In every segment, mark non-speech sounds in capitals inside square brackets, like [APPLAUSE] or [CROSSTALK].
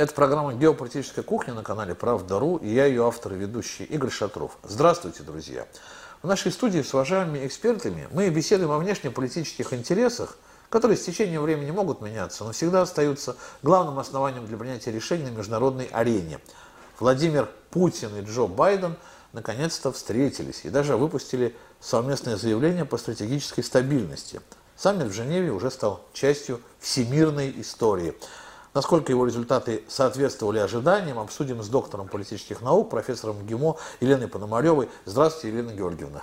Это программа «Геополитическая кухня» на канале «Правда.ру» и я ее автор и ведущий Игорь Шатров. Здравствуйте, друзья! В нашей студии с уважаемыми экспертами мы беседуем о внешнеполитических интересах, которые с течением времени могут меняться, но всегда остаются главным основанием для принятия решений на международной арене. Владимир Путин и Джо Байден наконец-то встретились и даже выпустили совместное заявление по стратегической стабильности. Саммит в Женеве уже стал частью всемирной истории. Насколько его результаты соответствовали ожиданиям, обсудим с доктором политических наук, профессором ГИМО Еленой Пономаревой. Здравствуйте, Елена Георгиевна.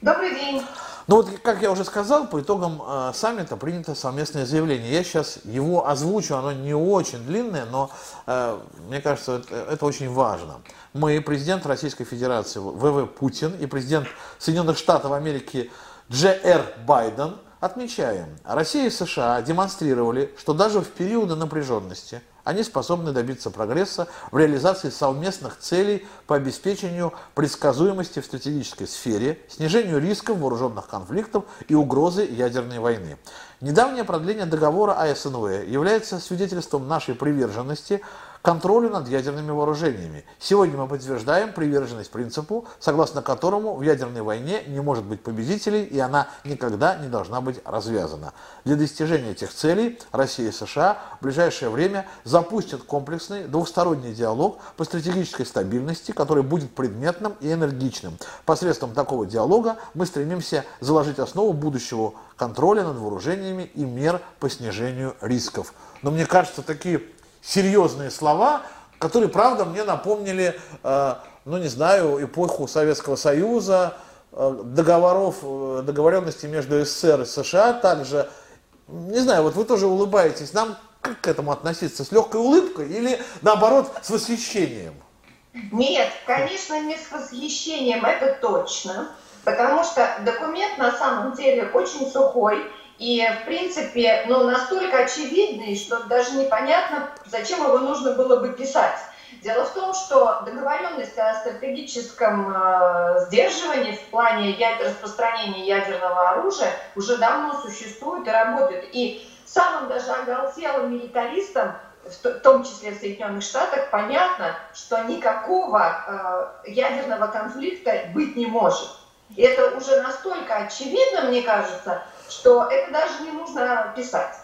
Добрый день. Ну вот, как я уже сказал, по итогам э, саммита принято совместное заявление. Я сейчас его озвучу, оно не очень длинное, но э, мне кажется, это, это очень важно. Мы, президент Российской Федерации ВВ Путин и президент Соединенных Штатов Америки Дж.Р. Байден – Отмечаем, Россия и США демонстрировали, что даже в периоды напряженности они способны добиться прогресса в реализации совместных целей по обеспечению предсказуемости в стратегической сфере, снижению рисков вооруженных конфликтов и угрозы ядерной войны. Недавнее продление договора АСНВ является свидетельством нашей приверженности контролю над ядерными вооружениями. Сегодня мы подтверждаем приверженность принципу, согласно которому в ядерной войне не может быть победителей и она никогда не должна быть развязана. Для достижения этих целей Россия и США в ближайшее время запустят комплексный двухсторонний диалог по стратегической стабильности, который будет предметным и энергичным. Посредством такого диалога мы стремимся заложить основу будущего контроля над вооружениями и мер по снижению рисков. Но мне кажется, такие серьезные слова, которые, правда, мне напомнили, э, ну не знаю, эпоху Советского Союза, э, договоров, э, договоренности между СССР и США также. Не знаю, вот вы тоже улыбаетесь. Нам как к этому относиться? С легкой улыбкой или, наоборот, с восхищением? Нет, конечно, не с восхищением, это точно. Потому что документ на самом деле очень сухой, и, в принципе, ну, настолько очевидный, что даже непонятно, зачем его нужно было бы писать. Дело в том, что договоренность о стратегическом э, сдерживании в плане ядер, распространения ядерного оружия уже давно существует и работает. И самым даже оголтелым милитаристам, в том числе в Соединенных Штатах, понятно, что никакого э, ядерного конфликта быть не может. И это уже настолько очевидно, мне кажется, что это даже не нужно писать.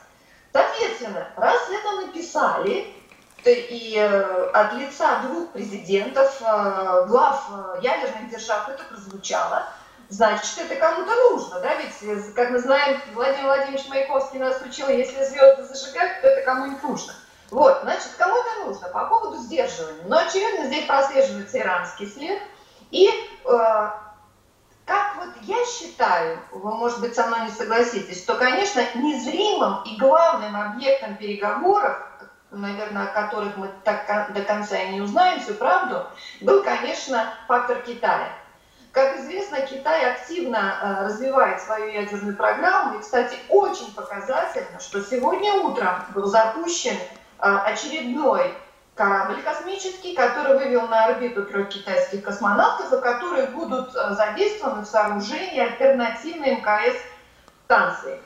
Соответственно, раз это написали, и э, от лица двух президентов, э, глав э, ядерных держав это прозвучало, значит, это кому-то нужно, да, ведь, как мы знаем, Владимир Владимирович Маяковский нас учил, если звезды зажигают, то это кому-нибудь нужно. Вот, значит, кому-то нужно по поводу сдерживания. Но, очевидно, здесь прослеживается иранский след. И как вот я считаю, вы, может быть, со мной не согласитесь, что, конечно, незримым и главным объектом переговоров, наверное, о которых мы так до конца и не узнаем всю правду, был, конечно, фактор Китая. Как известно, Китай активно э, развивает свою ядерную программу. И, кстати, очень показательно, что сегодня утром был запущен э, очередной корабль космический, который вывел на орбиту трех китайских космонавтов, и которые будут э, задействованы в сооружении альтернативной МКС станции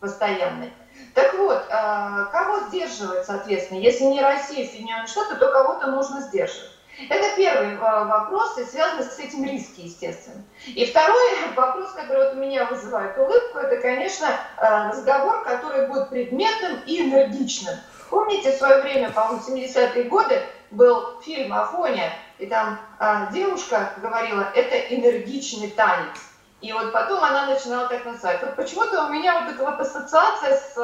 постоянной. Так вот, э, кого сдерживать, соответственно? Если не Россия и Соединенные Штаты, то кого-то нужно сдерживать. Это первый э, вопрос, и связанный с этим риски, естественно. И второй [LAUGHS] вопрос, который вот у меня вызывает улыбку, это, конечно, разговор, который будет предметным и энергичным. Помните, в свое время, по-моему, 70-е годы был фильм «Афоня», и там а, девушка говорила, это энергичный танец. И вот потом она начинала так называть. Вот почему-то у меня вот эта вот ассоциация с,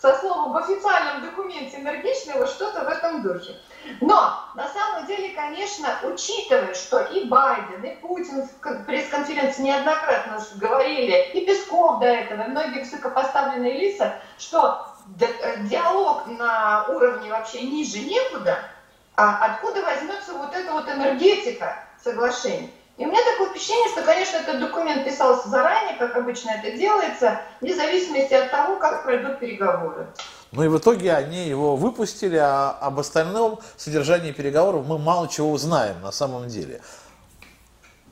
со словом в официальном документе энергичного что-то в этом духе. Но на самом деле, конечно, учитывая, что и Байден, и Путин в пресс-конференции неоднократно говорили, и Песков до этого, и многие высокопоставленные лица, что диалог на уровне вообще ниже некуда, а откуда возьмется вот эта вот энергетика соглашений. И у меня такое впечатление, что, конечно, этот документ писался заранее, как обычно это делается, вне зависимости от того, как пройдут переговоры. Ну и в итоге они его выпустили, а об остальном содержании переговоров мы мало чего узнаем на самом деле.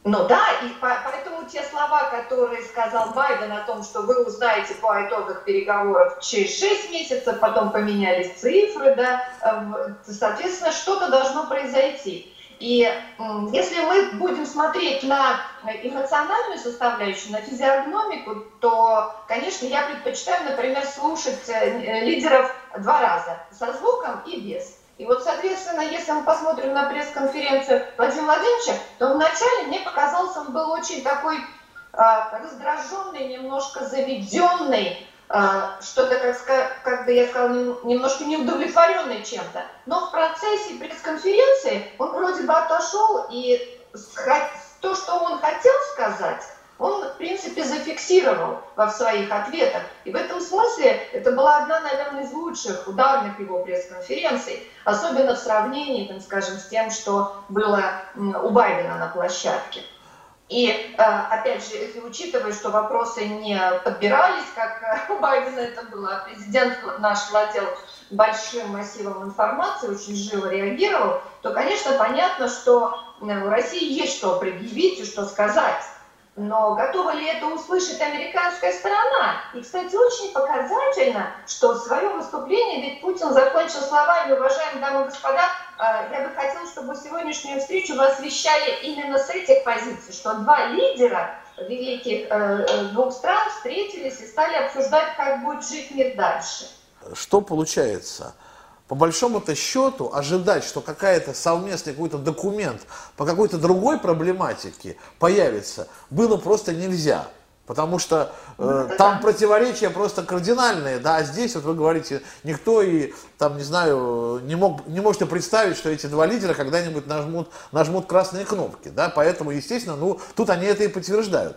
Ну да, и по, поэтому те слова, которые сказал Байден о том, что вы узнаете по итогам переговоров через 6 месяцев, потом поменялись цифры, да, э, соответственно, что-то должно произойти. И если мы будем смотреть на эмоциональную составляющую, на физиогномику, то, конечно, я предпочитаю, например, слушать э, лидеров два раза, со звуком и без. И вот, соответственно, если мы посмотрим на пресс-конференцию Владимира Владимировича, то вначале мне показалось, он был очень такой э, раздраженный, немножко заведенный, э, что-то, как, как бы я сказала, немножко неудовлетворенный чем-то. Но в процессе пресс-конференции он вроде бы отошел, и то, что он хотел сказать, он, в принципе, зафиксировал во своих ответах. И в этом смысле это была одна, наверное, из лучших ударных его пресс-конференций, особенно в сравнении, там, скажем, с тем, что было у Байдена на площадке. И, э, опять же, если учитывать, что вопросы не подбирались, как у Байдена это было, а президент наш владел большим массивом информации, очень живо реагировал, то, конечно, понятно, что у России есть что предъявить и что сказать. Но готова ли это услышать американская сторона? И, кстати, очень показательно, что свое выступление ведь Путин закончил словами, уважаемые дамы и господа, а, я бы хотел, чтобы сегодняшнюю встречу вы освещали именно с этих позиций, что два лидера великих э, э, двух стран встретились и стали обсуждать, как будет жить мир дальше. Что получается? По большому-то счету ожидать, что какая-то совместный какой-то документ по какой-то другой проблематике появится, было просто нельзя. Потому что э, ну, там противоречия просто кардинальные, да, а здесь, вот вы говорите, никто и, там, не знаю, не, мог, не можете представить, что эти два лидера когда-нибудь нажмут, нажмут красные кнопки, да, поэтому, естественно, ну, тут они это и подтверждают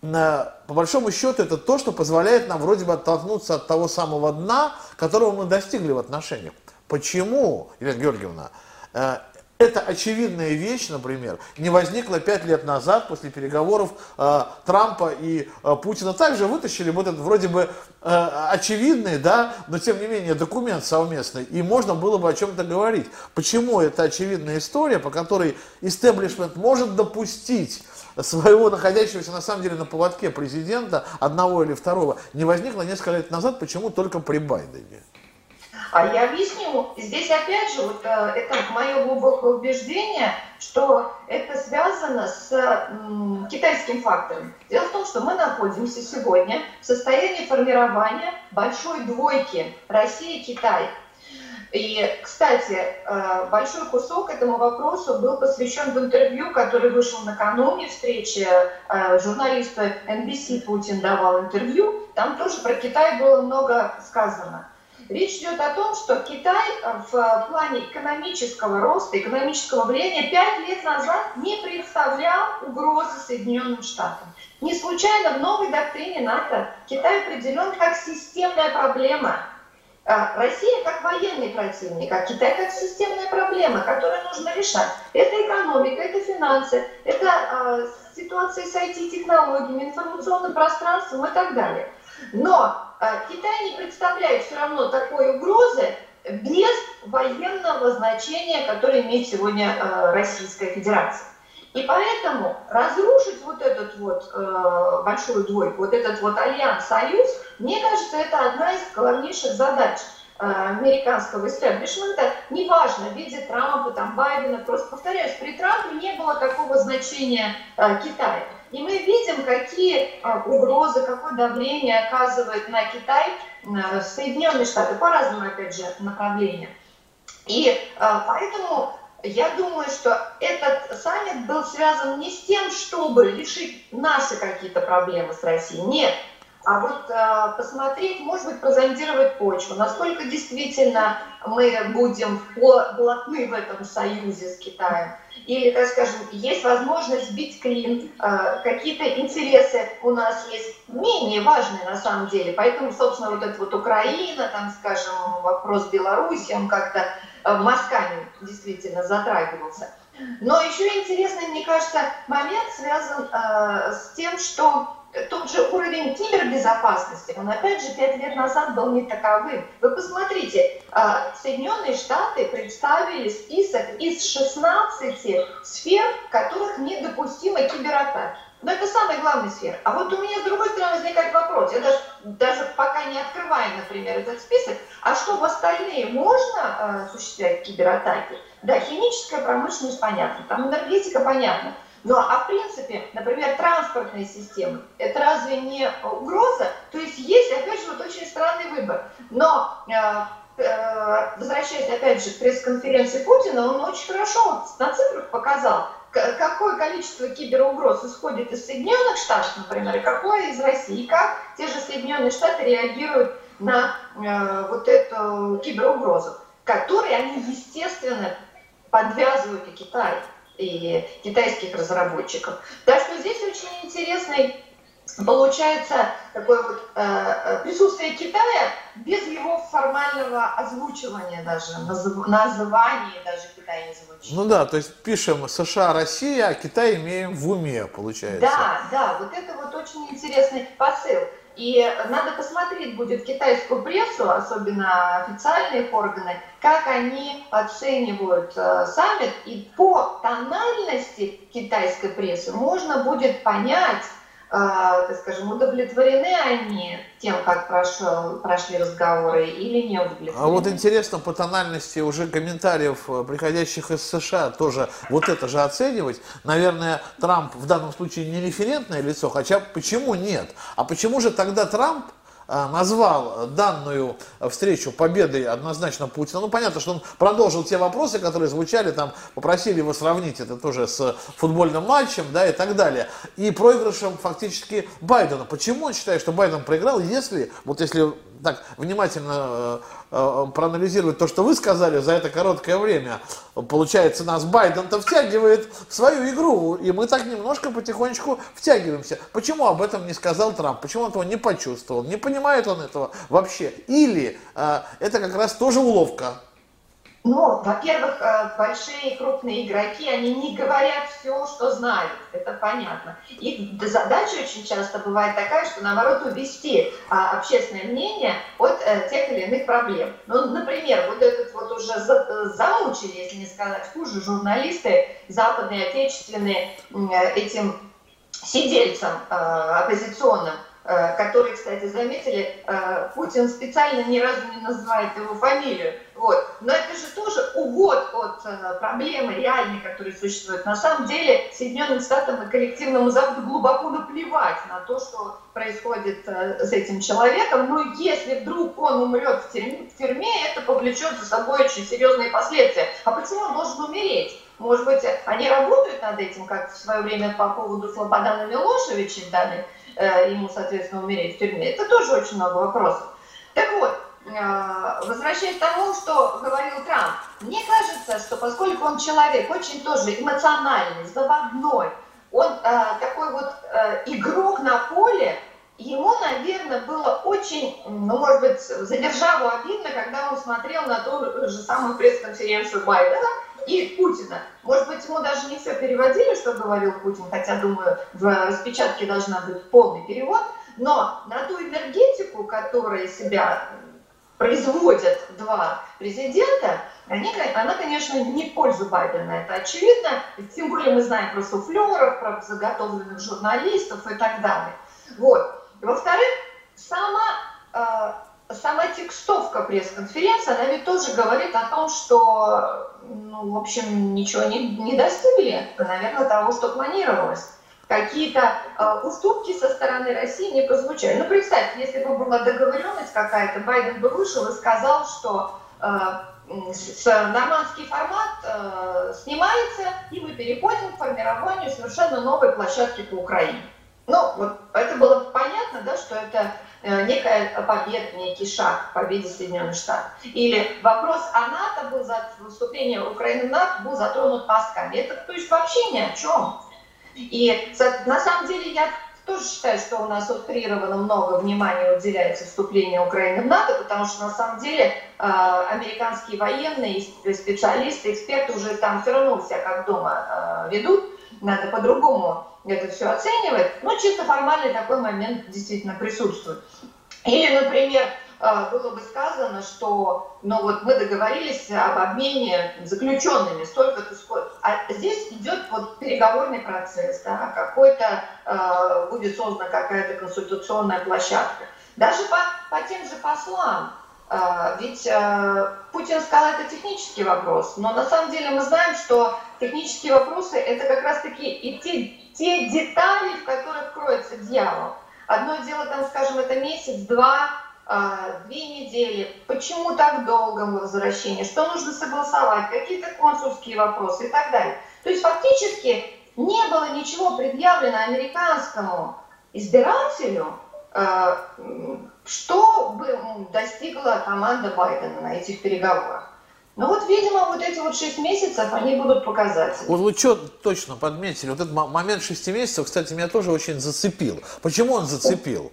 по большому счету, это то, что позволяет нам вроде бы оттолкнуться от того самого дна, которого мы достигли в отношениях. Почему, Елена Георгиевна, э, эта очевидная вещь, например, не возникла пять лет назад после переговоров э, Трампа и э, Путина. Также вытащили вот этот вроде бы э, очевидный, да, но тем не менее документ совместный, и можно было бы о чем-то говорить. Почему это очевидная история, по которой истеблишмент может допустить своего находящегося на самом деле на поводке президента, одного или второго, не возникло несколько лет назад, почему только при Байдене? А я объясню. Здесь опять же, вот, э, это мое глубокое убеждение, что это связано с китайским фактором. Дело в том, что мы находимся сегодня в состоянии формирования большой двойки Россия-Китай. И, кстати, э, большой кусок этому вопросу был посвящен в интервью, который вышел накануне встречи э, журналисту NBC Путин давал интервью. Там тоже про Китай было много сказано. Речь идет о том, что Китай в плане экономического роста, экономического влияния пять лет назад не представлял угрозы Соединенным Штатам. Не случайно в новой доктрине НАТО Китай определен как системная проблема – Россия как военный противник, а Китай как системная проблема, которую нужно решать. Это экономика, это финансы, это э, ситуация с IT-технологиями, информационным пространством и так далее. Но э, Китай не представляет все равно такой угрозы без военного значения, которое имеет сегодня э, Российская Федерация. И поэтому разрушить вот этот вот э, большую двойку, вот этот вот альянс-союз, мне кажется, это одна из главнейших задач э, американского истеблишмента, неважно, в виде Трампа, там, Байдена, просто повторяюсь, при Трампе не было такого значения э, Китая. И мы видим, какие э, угрозы, какое давление оказывает на Китай э, Соединенные Штаты по разным, опять же, направлениям. И э, поэтому я думаю, что этот саммит был связан не с тем, чтобы решить наши какие-то проблемы с Россией, нет, а вот э, посмотреть, может быть, прозондировать почву, насколько действительно мы будем плотны в этом союзе с Китаем. Или, так скажем, есть возможность бить клин, э, какие-то интересы у нас есть менее важные на самом деле. Поэтому, собственно, вот эта вот Украина, там, скажем, вопрос Беларуси, он как-то мазками действительно затрагивался. Но еще интересный, мне кажется, момент связан э, с тем, что тот же уровень кибербезопасности, он опять же пять лет назад был не таковым. Вы посмотрите, а, Соединенные Штаты представили список из 16 сфер, в которых недопустимы кибератаки. Но это самая главная сфера. А вот у меня с другой стороны возникает вопрос. Я даже, даже пока не открываю, например, этот список, а что в остальные можно э, осуществлять кибератаки? Да, химическая промышленность понятно, там энергетика понятно. Ну а в принципе, например, транспортные системы, это разве не угроза? То есть есть, опять же, вот очень странный выбор. Но э, э, возвращаясь опять же к пресс-конференции Путина, он очень хорошо на цифрах показал, какое количество киберугроз исходит из Соединенных Штатов, например, и какое из России, и как те же Соединенные Штаты реагируют на э, вот эту киберугрозу, которые они, естественно, подвязывают и Китай и китайских разработчиков. Так что здесь очень интересный получается такое вот э, э присутствие Китая без его формального озвучивания даже, назыв, названия даже Китай не звучит. Ну да, то есть пишем США, Россия, а Китай имеем в уме, получается. Да, да, вот это вот очень интересный посыл. И надо посмотреть будет китайскую прессу, особенно официальные органы, как они оценивают э, саммит. И по тональности китайской прессы можно будет понять, так скажем, удовлетворены они тем, как прошел, прошли разговоры или не удовлетворены. А вот интересно по тональности уже комментариев, э, приходящих из США, тоже вот это же оценивать. Наверное, Трамп в данном случае не референтное лицо, хотя почему нет? А почему же тогда Трамп а, назвал данную встречу победой однозначно Путина. Ну, понятно, что он продолжил те вопросы, которые звучали, там попросили его сравнить это тоже с футбольным матчем, да, и так далее. И проигрышем фактически Байдена. Почему он считает, что Байден проиграл, если, вот если так внимательно э, э, проанализировать то, что вы сказали за это короткое время, получается, нас Байден-то втягивает в свою игру, и мы так немножко потихонечку втягиваемся. Почему об этом не сказал Трамп? Почему он этого не почувствовал? Не понимает он этого вообще? Или э, это как раз тоже уловка? Ну, во-первых, э, большие крупные игроки, они не говорят все, что знают, это понятно. Их задача очень часто бывает такая, что наоборот увести а, общественное мнение от а, тех или иных проблем. Ну, например, вот этот вот уже за, замучили, если не сказать хуже, журналисты западные, отечественные, этим сидельцам оппозиционным, Э, который, кстати, заметили, э, Путин специально ни разу не называет его фамилию. Вот. Но это же тоже увод от э, проблемы реальной, которая существует. На самом деле Соединенным Штатам и коллективному Западу глубоко наплевать на то, что происходит с этим человеком. Но если вдруг он умрет в тюрьме, в тюрьме это повлечет за собой очень серьезные последствия. А почему он должен умереть? Может быть, они работают над этим, как в свое время по поводу Слободана Милошевича дали Э, ему, соответственно, умереть в тюрьме. Это тоже очень много вопросов. Так вот, э, возвращаясь к тому, что говорил Трамп, мне кажется, что поскольку он человек очень тоже эмоциональный, заводной, он э, такой вот игрок на поле, ему, наверное, было очень, ну, может быть, за державу обидно, когда он смотрел на ту же самую пресс-конференцию Байдена, и Путина. Может быть, ему даже не все переводили, что говорил Путин, хотя, думаю, в распечатке должна быть полный перевод, но на ту энергетику, которая себя производят два президента, они, она, конечно, не в пользу Байдена, это очевидно. Тем более мы знаем про суфлеров, про заготовленных журналистов и так далее. Вот. Во-вторых, сама э, сама текстовка пресс-конференции, она ведь тоже говорит о том, что, ну, в общем, ничего не, не достигли, наверное, того, что планировалось. Какие-то э, уступки со стороны России не прозвучали. Ну, представьте, если бы была договоренность какая-то, Байден бы вышел и сказал, что э, с, нормандский формат э, снимается, и мы переходим к формированию совершенно новой площадки по Украине. Ну, вот это было понятно, да, что это некая победа, некий шаг к победе Соединенных Штатов. Или вопрос о НАТО был, за вступление Украины в НАТО был затронут пасками. Это то есть вообще ни о чем. И на самом деле я тоже считаю, что у нас утрированно много внимания уделяется вступлению Украины в НАТО, потому что на самом деле э, американские военные специалисты, эксперты уже там все равно себя как дома э, ведут. Надо по-другому это все оценивать, но чисто формальный такой момент действительно присутствует. Или, например, а, было бы сказано, что ну вот мы договорились об обмене заключенными столько-то сколько. А здесь идет вот переговорный процесс, да, какой-то э, будет создана какая-то консультационная площадка. Даже по, по тем же послам, э, ведь э, Путин сказал, это технический вопрос, но на самом деле мы знаем, что технические вопросы это как раз-таки и те, те детали, в которых кроется дьявол. Одно дело, там, скажем, это месяц-два, а, две недели, почему так долго возвращение, что нужно согласовать, какие-то консульские вопросы и так далее. То есть фактически не было ничего предъявлено американскому избирателю, а, что бы достигла команда Байдена на этих переговорах. Ну вот, видимо, вот эти вот шесть месяцев, они будут показательны. Вот вы что точно подметили? Вот этот момент шести месяцев, кстати, меня тоже очень зацепил. Почему он зацепил?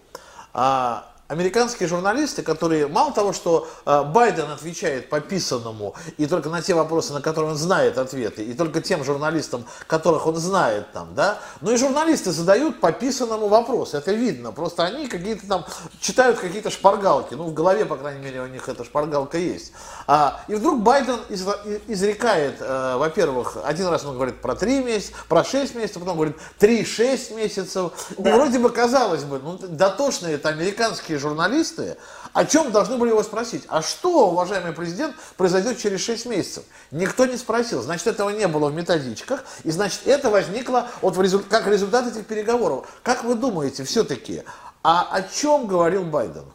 А, американские журналисты, которые мало того, что э, Байден отвечает по писанному и только на те вопросы, на которые он знает ответы, и только тем журналистам, которых он знает там, да, но и журналисты задают по писанному вопросы, это видно, просто они какие-то там читают какие-то шпаргалки, ну в голове, по крайней мере, у них эта шпаргалка есть. А, и вдруг Байден из, изрекает, э, во-первых, один раз он говорит про три месяца, про шесть месяцев, потом говорит три-шесть месяцев, да. и вроде бы казалось бы, ну дотошные это американские российские журналисты, о чем должны были его спросить? А что, уважаемый президент, произойдет через 6 месяцев? Никто не спросил. Значит, этого не было в методичках, и значит, это возникло вот в результ... как результат этих переговоров. Как вы думаете, все-таки, а о чем говорил Байден?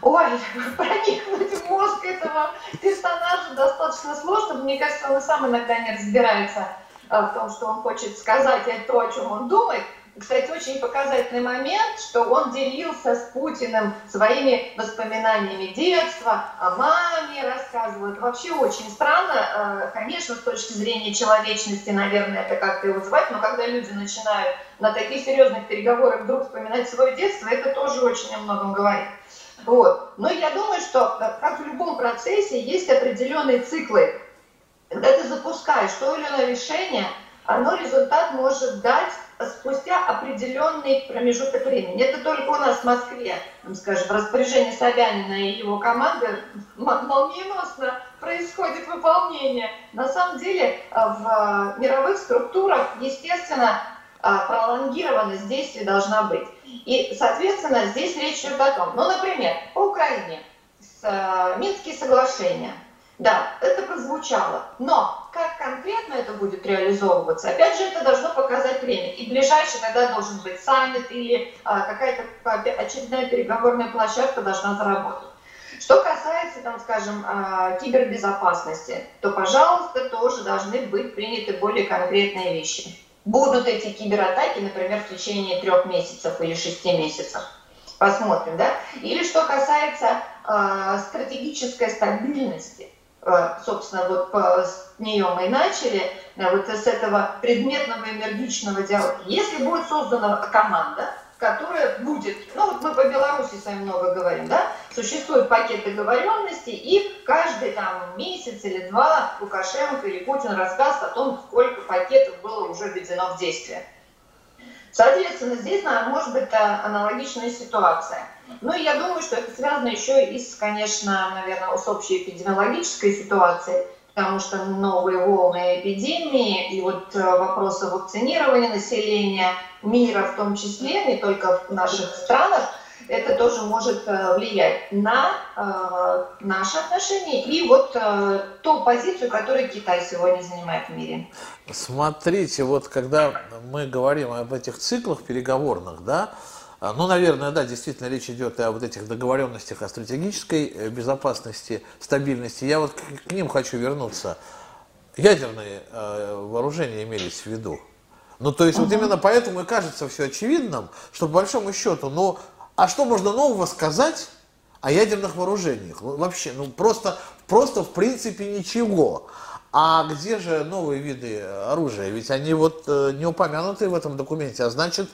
Ой, [LAUGHS] проникнуть в мозг этого персонажа достаточно сложно. Мне кажется, он и сам иногда не разбирается а, в том, что он хочет сказать, и то, о чем он думает. Кстати, очень показательный момент, что он делился с Путиным своими воспоминаниями детства, о маме рассказывал. Вообще очень странно. Э, конечно, с точки зрения человечности, наверное, это как-то его звать, но когда люди начинают на таких серьезных переговорах вдруг вспоминать свое детство, это тоже очень о многом говорит. Вот. Но я думаю, что, э, как в любом процессе, есть определенные циклы. Когда ты запускаешь то или иное решение, оно результат может дать спустя определенный промежуток времени. Это только у нас в Москве, там, скажем, распоряжение Собянина и его команды молниеносно происходит выполнение. На самом деле э, в мировых структурах, естественно, э, пролонгированность действий должна быть. И, соответственно, здесь речь идет о том, ну, например, по Украине, с, Минские соглашения – да, это прозвучало. Но как конкретно это будет реализовываться, опять же, это должно показать время. И ближайший тогда должен быть саммит или а, какая-то очередная переговорная площадка должна заработать. Что касается, там, скажем, а, кибербезопасности, то, пожалуйста, тоже должны быть приняты более конкретные вещи. Будут эти кибератаки, например, в течение трех месяцев или шести месяцев. Посмотрим, да? Или что касается э, стратегической стабильности. Э, собственно, вот с нее мы и начали, э, вот с этого предметного энергичного диалога. Если будет создана команда, которая будет, ну вот мы по Беларуси с вами много говорим, да, существуют пакеты договоренностей, и каждый там месяц или два Лукашенко или Путин расскажет о том, сколько пакетов было уже введено в действие. Соответственно, здесь может быть аналогичная ситуация. Ну, и я думаю, что это связано еще и с, конечно, наверное, с общей эпидемиологической ситуацией, потому что новые волны эпидемии и вот э, вопросы вакцинирования населения мира в том числе, не только в наших странах, это тоже может э, влиять на э, наши отношения и вот э, ту позицию, которую Китай сегодня занимает в мире. Смотрите, вот когда мы говорим об этих циклах переговорных, да, а, ну, наверное, да, действительно речь идет о вот этих договоренностях о стратегической э, безопасности, стабильности. Я вот к, к ним хочу вернуться. Ядерные э, вооружения имелись в виду. Ну, то есть, uh-huh. вот именно поэтому и кажется все очевидным, что по большому счету, ну, а что можно нового сказать о ядерных вооружениях? Ну, вообще, ну просто, просто в принципе ничего. А где же новые виды оружия? Ведь они вот э, не упомянуты в этом документе, а значит...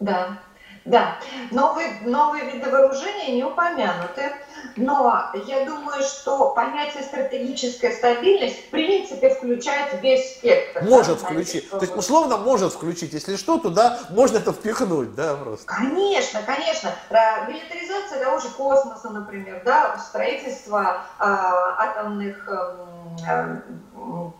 Да, да. Новые, новые виды вооружения не упомянуты. Но я думаю, что понятие стратегическая стабильность в принципе включает весь спектр. Может да, включить. То есть условно может включить. Если что, туда можно это впихнуть, да, просто. Конечно, конечно. Милитаризация того же космоса, например, да, строительство э, атомных э,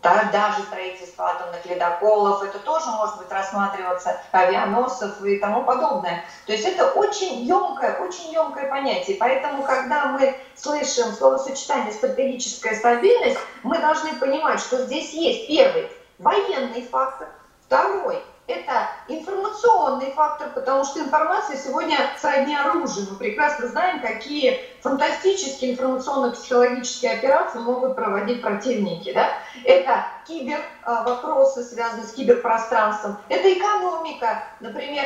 да, даже строительство атомных ледоколов, это тоже может быть рассматриваться, авианосцев и тому подобное. То есть это очень емкое, очень емкое понятие. Поэтому, когда мы слышим словосочетание стратегическая стабильность, мы должны понимать, что здесь есть первый военный фактор, второй это информационный фактор, потому что информация сегодня сродни оружию. Мы прекрасно знаем, какие фантастические информационно-психологические операции могут проводить противники. Да? Это кибер вопросы, связанные с киберпространством. Это экономика. Например,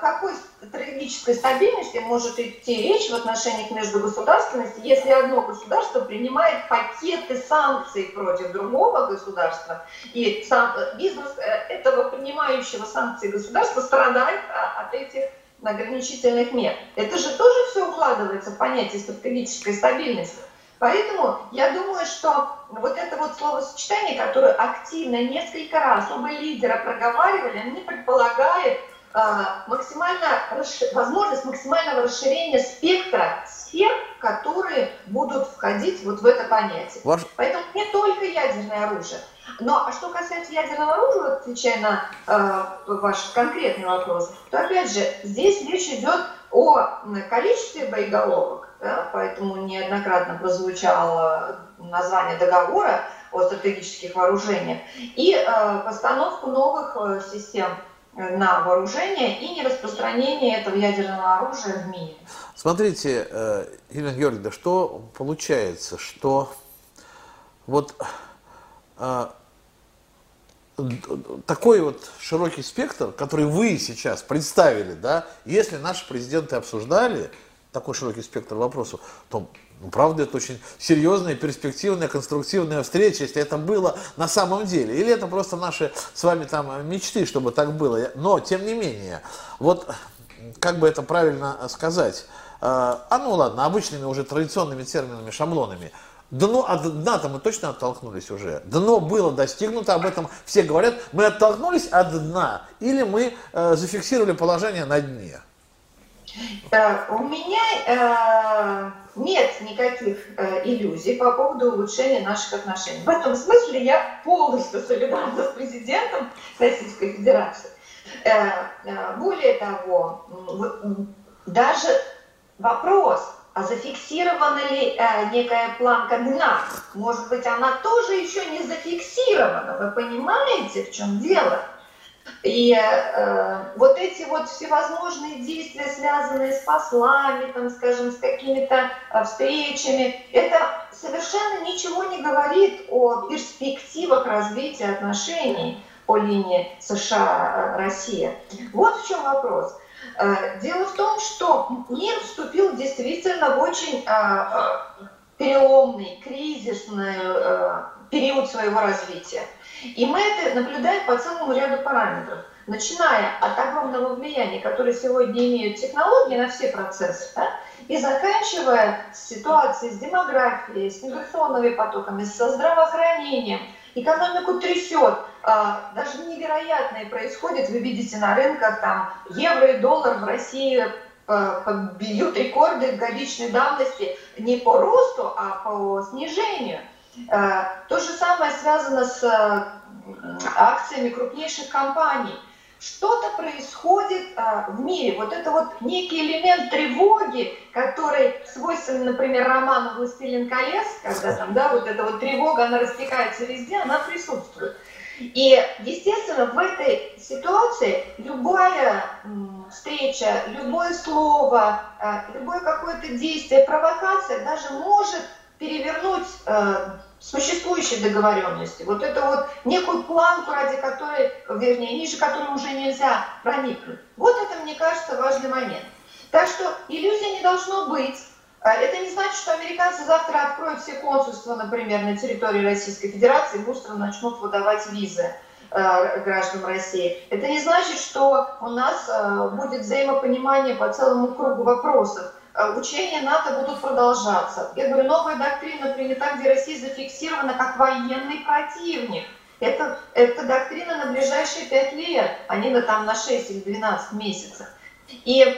какой стратегической стабильности может идти речь в отношениях между государственностью, если одно государство принимает пакеты санкций против другого государства, и сам бизнес э, этого принимающего санкции государства страдает от этих ограничительных мер. Это же тоже все укладывается в понятие стратегической стабильности. Поэтому я думаю, что вот это вот словосочетание, которое активно несколько раз оба лидера проговаривали, они предполагают э, максимально, возможность максимального расширения спектра сфер, которые будут входить вот в это понятие. Ваш... Поэтому не только ядерное оружие. Но а что касается ядерного оружия, отвечая на э, ваш конкретный вопрос, то опять же здесь речь идет о количестве боеголовок, поэтому неоднократно прозвучало название договора о стратегических вооружениях, и э, постановку новых э, систем на вооружение и нераспространение этого ядерного оружия в мире. Смотрите, э, Елена Георгиевна, что получается, что вот э, такой вот широкий спектр, который вы сейчас представили, да, если наши президенты обсуждали такой широкий спектр вопросов, то ну, правда, это очень серьезная, перспективная, конструктивная встреча, если это было на самом деле. Или это просто наши с вами там мечты, чтобы так было. Но, тем не менее, вот как бы это правильно сказать, а, а ну ладно, обычными уже традиционными терминами, шаблонами – Дно, от дна-то мы точно оттолкнулись уже. Дно было достигнуто, об этом все говорят. Мы оттолкнулись от дна или мы э, зафиксировали положение на дне? Э, у меня э, нет никаких э, иллюзий по поводу улучшения наших отношений. В этом смысле я полностью солидарна с президентом Российской Федерации. Более того, даже вопрос а зафиксирована ли некая планка дна? Может быть, она тоже еще не зафиксирована. Вы понимаете, в чем дело? И э, вот эти вот всевозможные действия, связанные с послами, там, скажем, с какими-то э, встречами, это совершенно ничего не говорит о перспективах развития отношений по линии США-Россия. Вот в чем вопрос. Э, дело в том, что мир вступил действительно в очень а, переломный, кризисный э, период своего развития. И мы это наблюдаем по целому ряду параметров, начиная от огромного влияния, которое сегодня имеют технологии на все процессы, да, и заканчивая ситуацией с демографией, с миграционными потоками, со здравоохранением. Экономику трясет, а, даже невероятное происходит, вы видите на рынках, там евро и доллар в России а, бьют рекорды годичной давности не по росту, а по снижению. А, то же самое связано с акциями крупнейших компаний. Что-то происходит в мире. Вот это вот некий элемент тревоги, который свойственен, например, роману «Властелин колец», когда там, да, вот эта вот тревога, она растекается везде, она присутствует. И, естественно, в этой ситуации любая встреча, любое слово, любое какое-то действие, провокация даже может перевернуть существующие договоренности. Вот это вот некую планку, ради которой, вернее, ниже которой уже нельзя проникнуть. Вот это, мне кажется, важный момент. Так что иллюзий не должно быть. А это не значит, что американцы завтра откроют все консульства, например, на территории Российской Федерации и быстро начнут выдавать визы э, гражданам России. Это не значит, что у нас э, будет взаимопонимание по целому кругу вопросов. Э, учения НАТО будут продолжаться. Я говорю, новая доктрина принята, где Россия зафиксирована как военный противник. Это, это доктрина на ближайшие пять лет, а не на, там, на 6 или 12 месяцев. И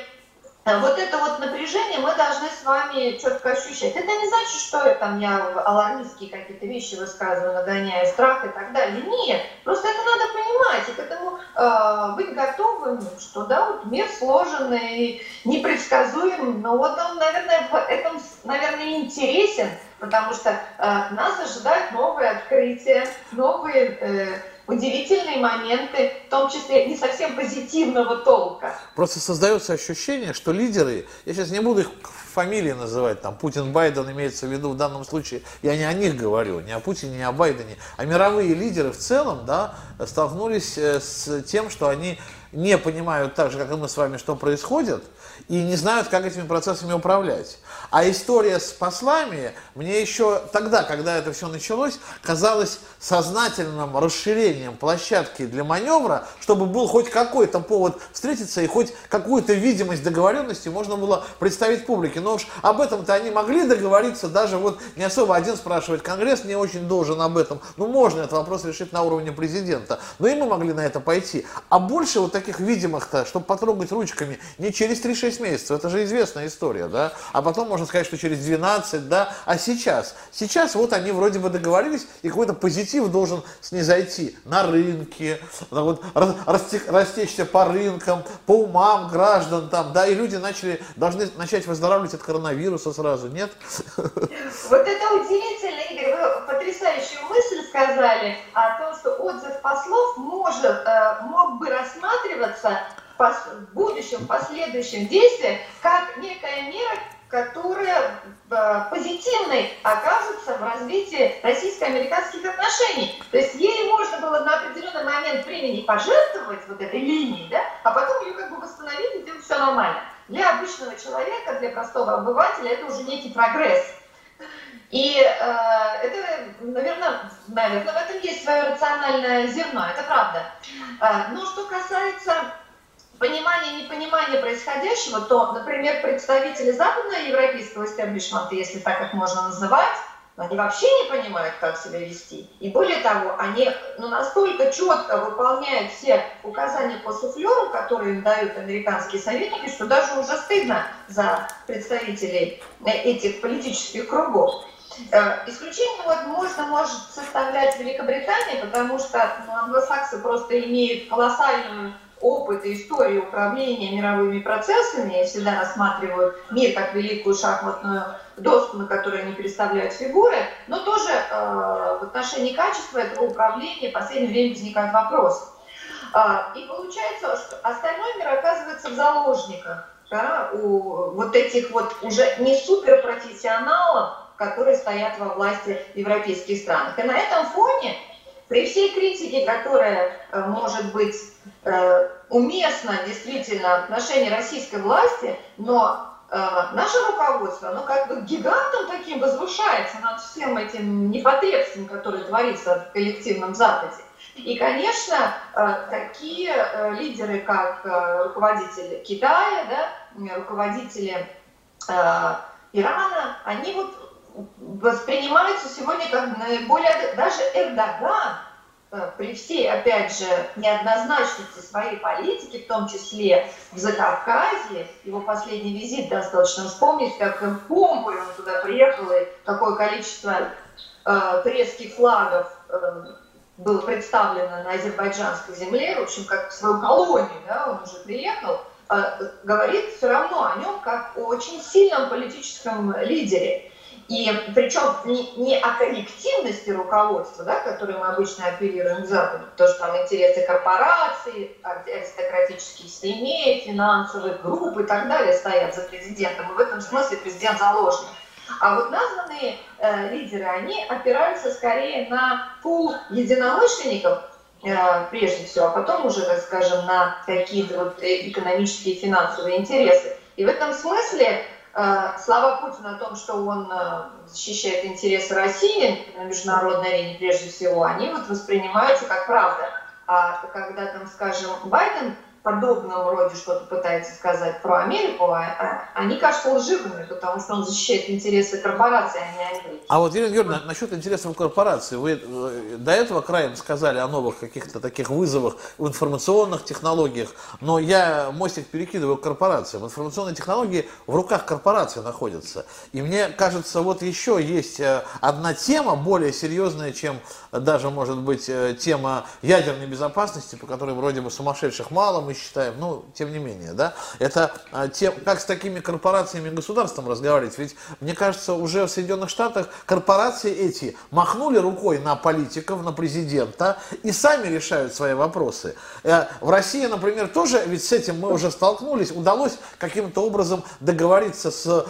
вот это вот напряжение мы должны с вами четко ощущать. Это не значит, что там я алармистские какие-то вещи высказываю, нагоняя страх и так далее. Нет, просто это надо понимать и к этому э, быть готовым, что да, вот мир сложенный, непредсказуем, но вот он, наверное, в этом, наверное, интересен, потому что э, нас ожидают новые открытия, новые... Э, удивительные моменты, в том числе не совсем позитивного толка. Просто создается ощущение, что лидеры, я сейчас не буду их фамилии называть, там Путин, Байден имеется в виду в данном случае, я не о них говорю, не о Путине, не о Байдене, а мировые лидеры в целом, да, столкнулись э, с тем, что они не понимают так же, как и мы с вами, что происходит, и не знают, как этими процессами управлять. А история с послами мне еще тогда, когда это все началось, казалась сознательным расширением площадки для маневра, чтобы был хоть какой-то повод встретиться и хоть какую-то видимость договоренности можно было представить публике. Но уж об этом-то они могли договориться, даже вот не особо один спрашивать, Конгресс не очень должен об этом. Ну, можно этот вопрос решить на уровне президента. Но и мы могли на это пойти. А больше вот таких видимых-то, чтобы потрогать ручками, не через 3-6 месяцев, это же известная история, да? А потом можно сказать, что через 12, да? А сейчас? Сейчас вот они вроде бы договорились, и какой-то позитив должен снизойти на рынке, вот, растечься по рынкам, по умам граждан там, да, и люди начали, должны начать выздоравливать от коронавируса сразу, нет? Вот это удивительно, Игорь, вы потрясающую мысль сказали о том, что отзыв послов может, э, мог бы рассматриваться в будущем, последующем действии, как некая мера, которая э, позитивной окажется в развитии российско-американских отношений. То есть ей можно было на определенный момент времени пожертвовать вот этой линией, да, а потом ее как бы восстановить и сделать все нормально. Для обычного человека, для простого обывателя это уже некий прогресс. И э, это, наверное, наверное, в этом есть свое рациональное зерно, это правда. Э, но что касается понимания и непонимания происходящего, то, например, представители западноевропейского истеблишмента, если так их можно называть, они вообще не понимают, как себя вести. И более того, они ну, настолько четко выполняют все указания по суфлеру, которые им дают американские советники, что даже уже стыдно за представителей этих политических кругов. Э, исключение вот можно может составлять Великобритания, потому что ну, англосаксы просто имеют колоссальную опыт и историю управления мировыми процессами и всегда рассматривают мир как великую шахматную доску, на которой они переставляют фигуры, но тоже э, в отношении качества этого управления в последнее время возникают вопросы. Э, и получается, что остальной мир оказывается в заложниках да, у вот этих вот уже не суперпрофессионалов, которые стоят во власти в европейских странах. И на этом фоне при всей критике, которая э, может быть э, уместна действительно в отношении российской власти, но э, наше руководство, оно как бы гигантом таким возвышается над всем этим непотребством, которое творится в коллективном Западе. И, конечно, такие лидеры, как руководители Китая, да, руководители Ирана, они вот воспринимаются сегодня как наиболее... Даже Эрдоган, э, при всей, опять же, неоднозначности своей политики, в том числе в Закавказье, его последний визит достаточно вспомнить, как в помпой он туда приехал, и какое количество э, флагов э, было представлено на азербайджанской земле, в общем, как в свою колонию, да, он уже приехал, э, говорит все равно о нем как о очень сильном политическом лидере. И причем не, не о коллективности руководства, да, которой мы обычно апеллируем к Западу, потому что там интересы корпораций, аристократических семей, финансовых групп и так далее стоят за президентом. И в этом смысле президент заложник. А вот названные э, лидеры, они опираются скорее на пул единомышленников, э, прежде всего, а потом уже, так скажем, на какие-то вот экономические и финансовые интересы. И в этом смысле Э, слова Путина о том, что он э, защищает интересы России на международной арене прежде всего, они вот воспринимаются как правда. А когда там, скажем, Байден подобном роде что-то пытается сказать про Америку, а, они кажутся лживыми, потому что он защищает интересы корпорации, а не Америки. А вот, Елена Георгиевна, насчет интересов корпорации, вы э, до этого краем сказали о новых каких-то таких вызовах в информационных технологиях, но я мостик перекидываю к корпорациям. Информационные технологии в руках корпорации находятся. И мне кажется, вот еще есть э, одна тема более серьезная, чем даже, может быть, э, тема ядерной безопасности, по которой вроде бы сумасшедших мало, мы считаем, ну, тем не менее, да, это а, тем, как с такими корпорациями и государством разговаривать, ведь, мне кажется, уже в Соединенных Штатах корпорации эти махнули рукой на политиков, на президента и сами решают свои вопросы. Э, в России, например, тоже, ведь с этим мы уже столкнулись, удалось каким-то образом договориться с, э,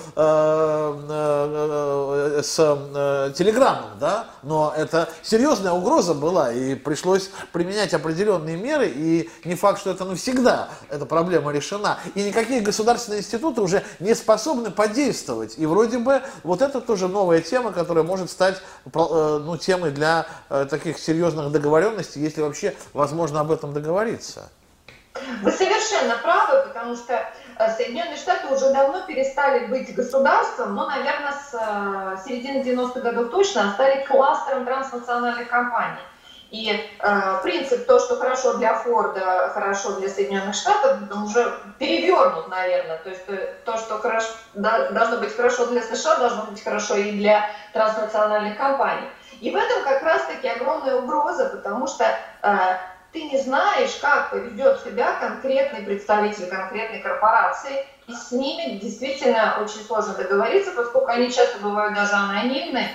э, с э, Телеграмом, да, но это серьезная угроза была, и пришлось применять определенные меры, и не факт, что это навсегда всегда эта проблема решена. И никакие государственные институты уже не способны подействовать. И вроде бы вот это тоже новая тема, которая может стать э, ну, темой для э, таких серьезных договоренностей, если вообще возможно об этом договориться. Вы совершенно правы, потому что э, Соединенные Штаты уже давно перестали быть государством, но, наверное, с середины 90-х годов точно стали кластером транснациональных компаний. И э, принцип то, что хорошо для Форда, хорошо для Соединенных Штатов, уже перевернут, наверное. То есть э, то, что хорошо, да, должно быть хорошо для США, должно быть хорошо и для транснациональных компаний. И в этом как раз-таки огромная угроза, потому что э, ты не знаешь, как поведет себя конкретный представитель конкретной корпорации, и с ними действительно очень сложно договориться, поскольку они часто бывают даже анонимны,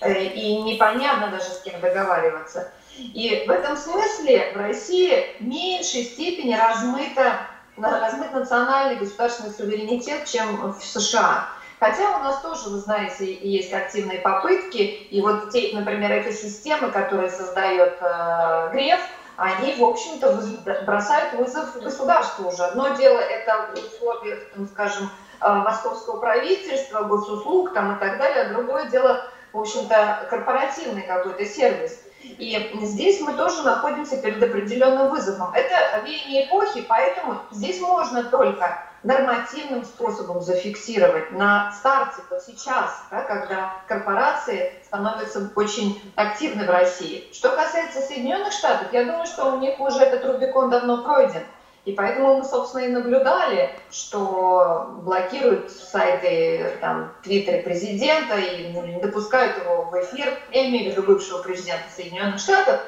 э, и непонятно даже с кем договариваться. И в этом смысле в России в меньшей степени размыто, размыт национальный государственный суверенитет, чем в США. Хотя у нас тоже, вы знаете, есть активные попытки, и вот те, например, экосистемы, которые создает э, Греф, они, в общем-то, бросают вызов государству уже. Одно дело это в условиях, там, скажем, э, московского правительства, госуслуг там, и так далее, а другое дело, в общем-то, корпоративный какой-то сервис. И здесь мы тоже находимся перед определенным вызовом. Это веяние эпохи, поэтому здесь можно только нормативным способом зафиксировать на старте, вот сейчас, да, когда корпорации становятся очень активны в России. Что касается Соединенных Штатов, я думаю, что у них уже этот Рубикон давно пройден. И поэтому мы, собственно, и наблюдали, что блокируют сайты, там, твиттеры президента и ну, не допускают его в эфир, я имею в бывшего президента Соединенных Штатов,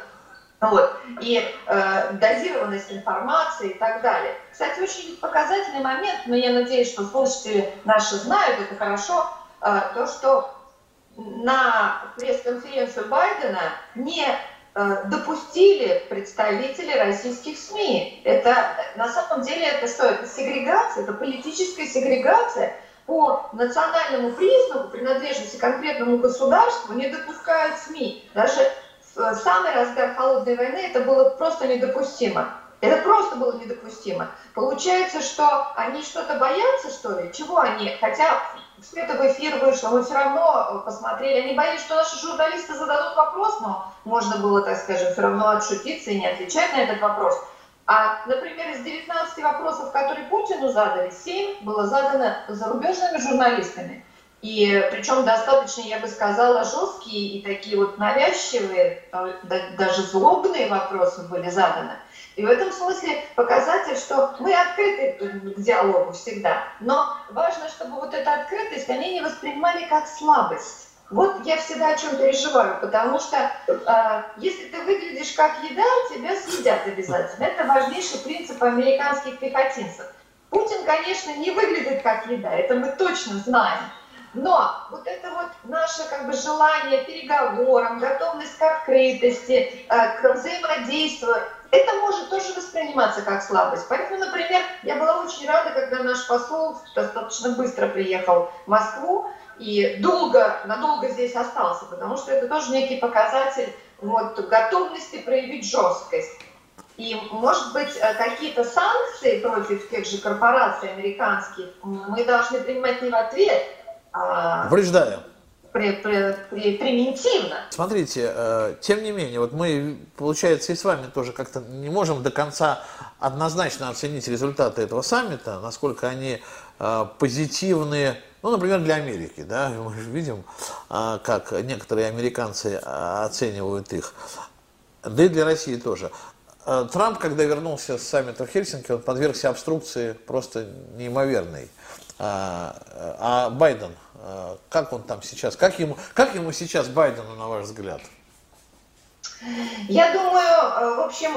вот. И э, дозированность информации и так далее. Кстати, очень показательный момент, но я надеюсь, что слушатели наши знают это хорошо, э, то, что на пресс-конференцию Байдена не допустили представители российских СМИ. Это на самом деле это что? Это сегрегация, это политическая сегрегация по национальному признаку принадлежности конкретному государству не допускают СМИ. Даже в самый разгар холодной войны это было просто недопустимо. Это просто было недопустимо. Получается, что они что-то боятся, что ли? Чего они? Хотя это в эфир вышло, мы все равно посмотрели. Они боялись, что наши журналисты зададут вопрос, но можно было, так скажем, все равно отшутиться и не отвечать на этот вопрос. А, например, из 19 вопросов, которые Путину задали, 7 было задано зарубежными журналистами. И причем достаточно, я бы сказала, жесткие и такие вот навязчивые, даже злобные вопросы были заданы. И в этом смысле показатель, что мы открыты к диалогу всегда. Но важно, чтобы вот эта открытость они не воспринимали как слабость. Вот я всегда о чем переживаю, потому что э, если ты выглядишь как еда, тебя съедят обязательно. Это важнейший принцип американских пехотинцев. Путин, конечно, не выглядит как еда, это мы точно знаем. Но вот это вот наше как бы желание переговорам, готовность к открытости, э, к взаимодействию, это может тоже восприниматься как слабость. Поэтому, например, я была очень рада, когда наш посол достаточно быстро приехал в Москву и долго, надолго здесь остался, потому что это тоже некий показатель вот, готовности проявить жесткость. И, может быть, э, какие-то санкции против тех же корпораций американских мы должны принимать не в ответ, а... Вреждая при, при, при, примитивно. Смотрите, э, тем не менее, вот мы, получается, и с вами тоже как-то не можем до конца однозначно оценить результаты этого саммита, насколько они э, позитивные, ну, например, для Америки, да, мы же видим, э, как некоторые американцы э, оценивают их, да и для России тоже. Э, Трамп, когда вернулся с саммита в Хельсинки, он подвергся обструкции просто неимоверной. А, а Байден, а, как он там сейчас? Как ему, как ему сейчас Байдену, на ваш взгляд? Я думаю, э, в общем,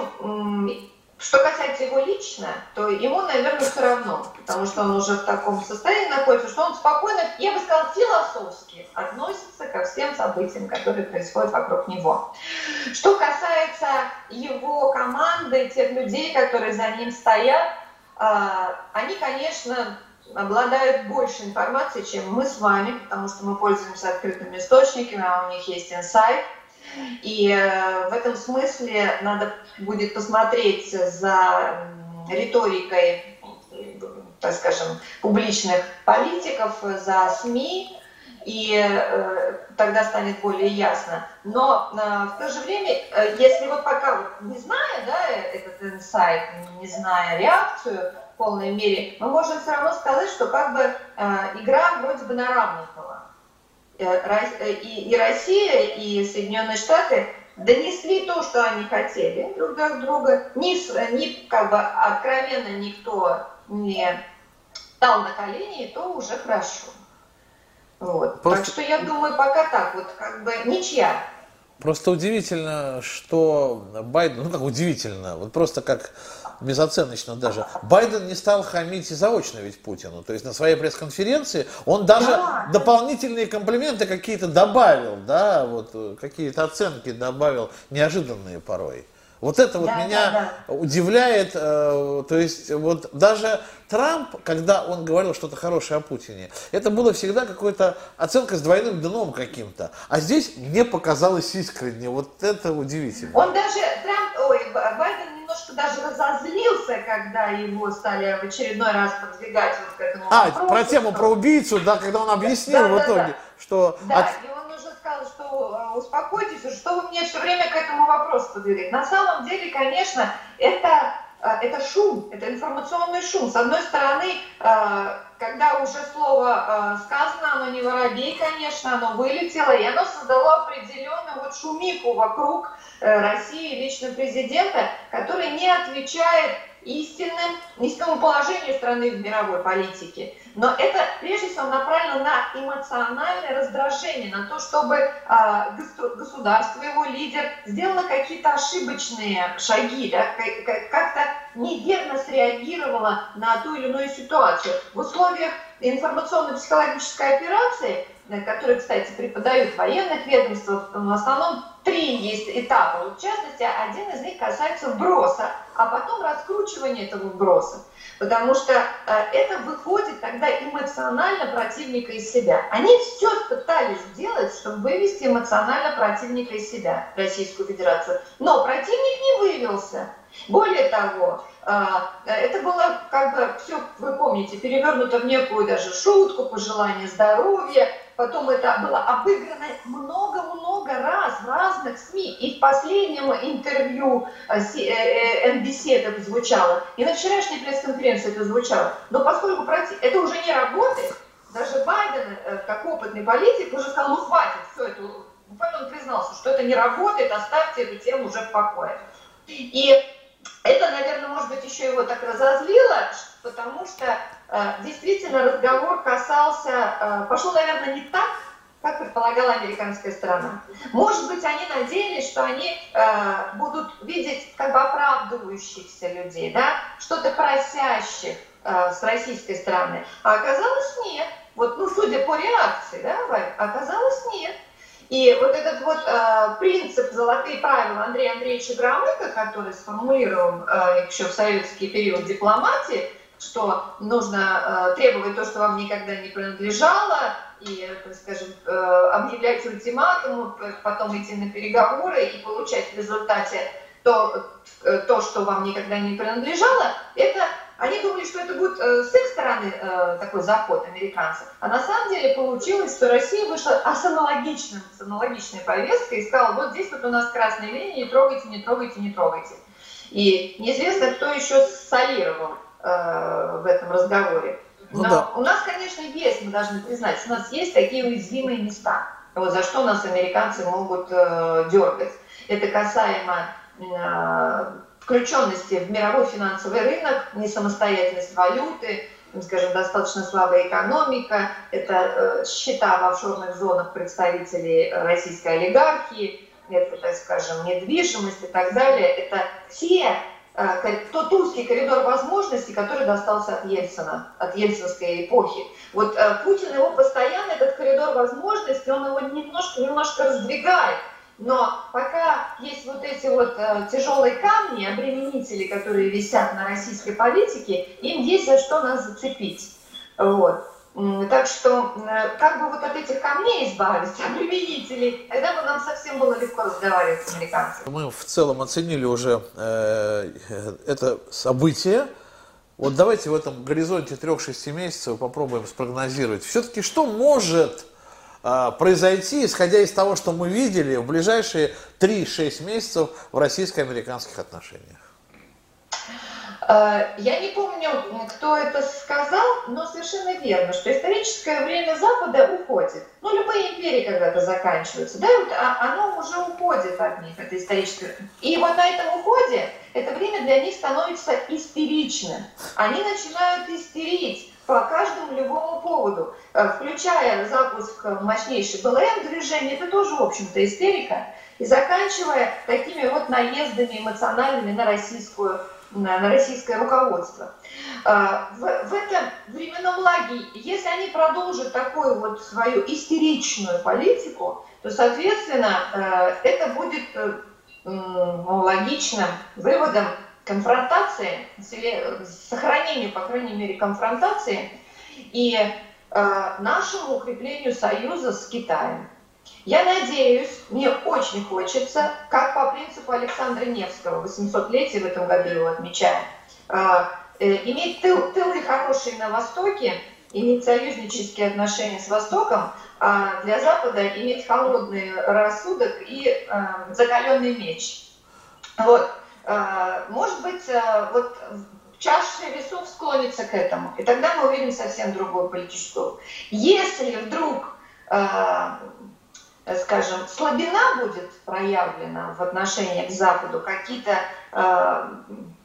что касается его лично, то ему, наверное, все равно, потому что он уже в таком состоянии находится, что он спокойно, я бы сказала, философски относится ко всем событиям, которые происходят вокруг него. Что касается его команды, тех людей, которые за ним стоят, а, они, конечно, обладают больше информации, чем мы с вами, потому что мы пользуемся открытыми источниками, а у них есть инсайт. И э, в этом смысле надо будет посмотреть за риторикой, так скажем, публичных политиков, за СМИ, и э, тогда станет более ясно. Но э, в то же время, если вот пока не зная да, этот инсайт, не зная реакцию, в полной мере, мы можем все равно сказать, что как бы э, игра вроде бы на равных была. Э, э, и, Россия, и Соединенные Штаты донесли то, что они хотели друг до друга. Ни, ни как бы откровенно никто не стал на колени, и то уже хорошо. Вот. Просто... Так что я думаю, пока так, вот как бы ничья. Просто удивительно, что Байден, ну как удивительно, вот просто как безоценочно даже. Байден не стал хамить и заочно ведь Путину. То есть на своей пресс-конференции он даже да. дополнительные комплименты какие-то добавил, да, вот э, какие-то оценки добавил, неожиданные порой. Вот это вот да, меня да, да. удивляет. Э, то есть вот даже Трамп, когда он говорил что-то хорошее о Путине, это было всегда какая-то оценка с двойным дном каким-то. А здесь мне показалось искренне. Вот это удивительно. Он даже, Трамп, ой, Байден немножко даже разозлился, когда его стали в очередной раз подвигать вот к этому А, вопросу, про тему что... про убийцу, да, когда он объяснил да, в итоге, да. что... Да, от... и он уже сказал, что э, успокойтесь, что вы мне все время к этому вопросу подвигаете. На самом деле, конечно, это э, это шум, это информационный шум. С одной стороны, э, когда уже слово сказано, оно не воробей, конечно, оно вылетело, и оно создало определенную вот шумику вокруг Э, России лично президента, который не отвечает истинным, истинному положению страны в мировой политике. Но это прежде всего направлено на эмоциональное раздражение, на то, чтобы э, государство, его лидер сделало какие-то ошибочные шаги, да, как-то неверно среагировало на ту или иную ситуацию. В условиях информационно-психологической операции которые, кстати, преподают в военных ведомствах, в основном три есть этапа. В частности, один из них касается вброса, а потом раскручивания этого вброса. Потому что э, это выходит тогда эмоционально противника из себя. Они все пытались сделать, чтобы вывести эмоционально противника из себя, Российскую Федерацию. Но противник не вывелся. Более того, э, это было как бы все, вы помните, перевернуто в некую даже шутку, пожелание здоровья, Потом это было обыграно много-много раз в разных СМИ. И в последнем интервью NBC э, э, это звучало, и на вчерашней пресс-конференции это звучало. Но поскольку это уже не работает, даже Байден, э, как опытный политик, уже сказал, ну хватит, все это, он признался, что это не работает, оставьте эту тему уже в покое. И это, наверное, может быть, еще его так разозлило, потому что э, действительно разговор касался, э, пошел, наверное, не так, как предполагала американская сторона. Может быть, они надеялись, что они э, будут видеть как бы оправдывающихся людей, да, что-то просящих э, с российской стороны. А оказалось нет. Вот, ну, судя по реакции, да, Валь, оказалось нет. И вот этот вот э, принцип «золотые правила» Андрея Андреевича Громыка, который сформулировал э, еще в советский период дипломатии, что нужно э, требовать то, что вам никогда не принадлежало, и, так скажем, э, объявлять ультиматум, потом идти на переговоры и получать в результате то, э, то, что вам никогда не принадлежало, это они думали, что это будет э, с их стороны такой заход американцев. А на самом деле получилось, что Россия вышла с, аналогичным, с аналогичной повесткой и сказала, вот здесь вот у нас красные линии, не трогайте, не трогайте, не трогайте. И неизвестно, кто еще солировал в этом разговоре. Ну Но да. у нас, конечно, есть, мы должны признать, у нас есть такие уязвимые места, вот за что нас американцы могут э, дергать. Это касаемо э, включенности в мировой финансовый рынок, несамостоятельность валюты, скажем, достаточно слабая экономика, это э, счета в офшорных зонах представителей российской олигархии, это, так скажем, недвижимость и так далее. Это те тот узкий коридор возможностей, который достался от Ельцина, от ельцинской эпохи. Вот э, Путин его постоянно, этот коридор возможностей, он его немножко, немножко раздвигает. Но пока есть вот эти вот э, тяжелые камни, обременители, которые висят на российской политике, им есть за что нас зацепить. Вот. Так что, э, как бы вот от этих камней избавиться, [LAUGHS] обременителей, тогда бы нам совсем было легко разговаривать с американцами. Мы в целом оценили уже э, это событие. Вот давайте в этом горизонте 3-6 месяцев попробуем спрогнозировать. Все-таки что может э, произойти, исходя из того, что мы видели в ближайшие 3-6 месяцев в российско-американских отношениях? Э, я не помню, кто это сказал, но совершенно верно, что историческое время Запада уходит. Ну, любые империи когда-то заканчиваются, да, вот а, оно уже уходит от них, это историческое. И вот на этом уходе это время для них становится истеричным. Они начинают истерить по каждому любому поводу, э, включая запуск мощнейшей БЛМ движения, это тоже, в общем-то, истерика, и заканчивая такими вот наездами эмоциональными на российскую на, российское руководство. А, в, в этом временном лаге, если они продолжат такую вот свою истеричную политику, то, соответственно, э, это будет э, логичным выводом конфронтации, сохранению, по крайней мере, конфронтации и э, нашему укреплению союза с Китаем. Я надеюсь, мне очень хочется, как по принципу Александра Невского, 800-летие в этом году его отмечаем, а, э, иметь тыл, тылы хорошие на Востоке, иметь союзнические отношения с Востоком, а для Запада иметь холодный рассудок и а, закаленный меч. Вот. А, может быть, вот чаша весов склонится к этому, и тогда мы увидим совсем другую политическую. Если вдруг Э, скажем, слабина будет проявлена в отношении к Западу, какие-то э,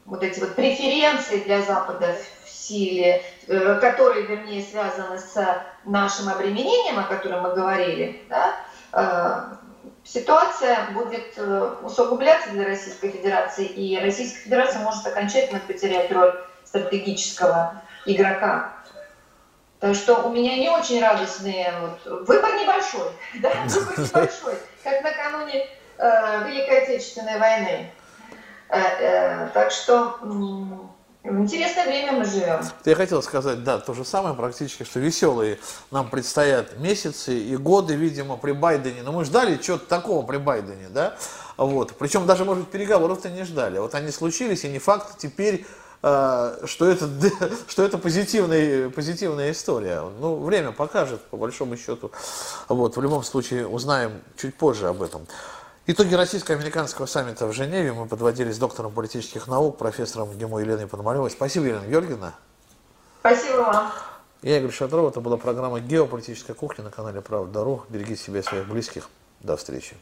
вот эти вот преференции для Запада в силе, э, которые, вернее, связаны с нашим обременением, о котором мы говорили, да, э, ситуация будет э, усугубляться для Российской Федерации, и Российская Федерация может окончательно потерять роль стратегического игрока так что у меня не очень радостные, вот, выбор небольшой, [LAUGHS] да, выбор небольшой, как накануне э, Великой Отечественной войны. Э, э, так что в интересное время мы живем. Я хотел сказать, да, то же самое практически, что веселые нам предстоят месяцы и годы, видимо, при Байдене. Но мы ждали чего-то такого при Байдене, да? Вот. Причем даже, может быть, переговоров-то не ждали. Вот они случились, и не факт теперь что это, [LAUGHS] что это позитивная, позитивная история. Ну, время покажет, по большому счету. Вот, в любом случае, узнаем чуть позже об этом. Итоги российско-американского саммита в Женеве мы подводили с доктором политических наук, профессором ГИМО Еленой Пономаревой. Спасибо, Елена Георгиевна. Спасибо вам. Я Игорь Шатров. Это была программа «Геополитическая кухня» на канале «Правда.ру». Берегите себя и своих близких. До встречи.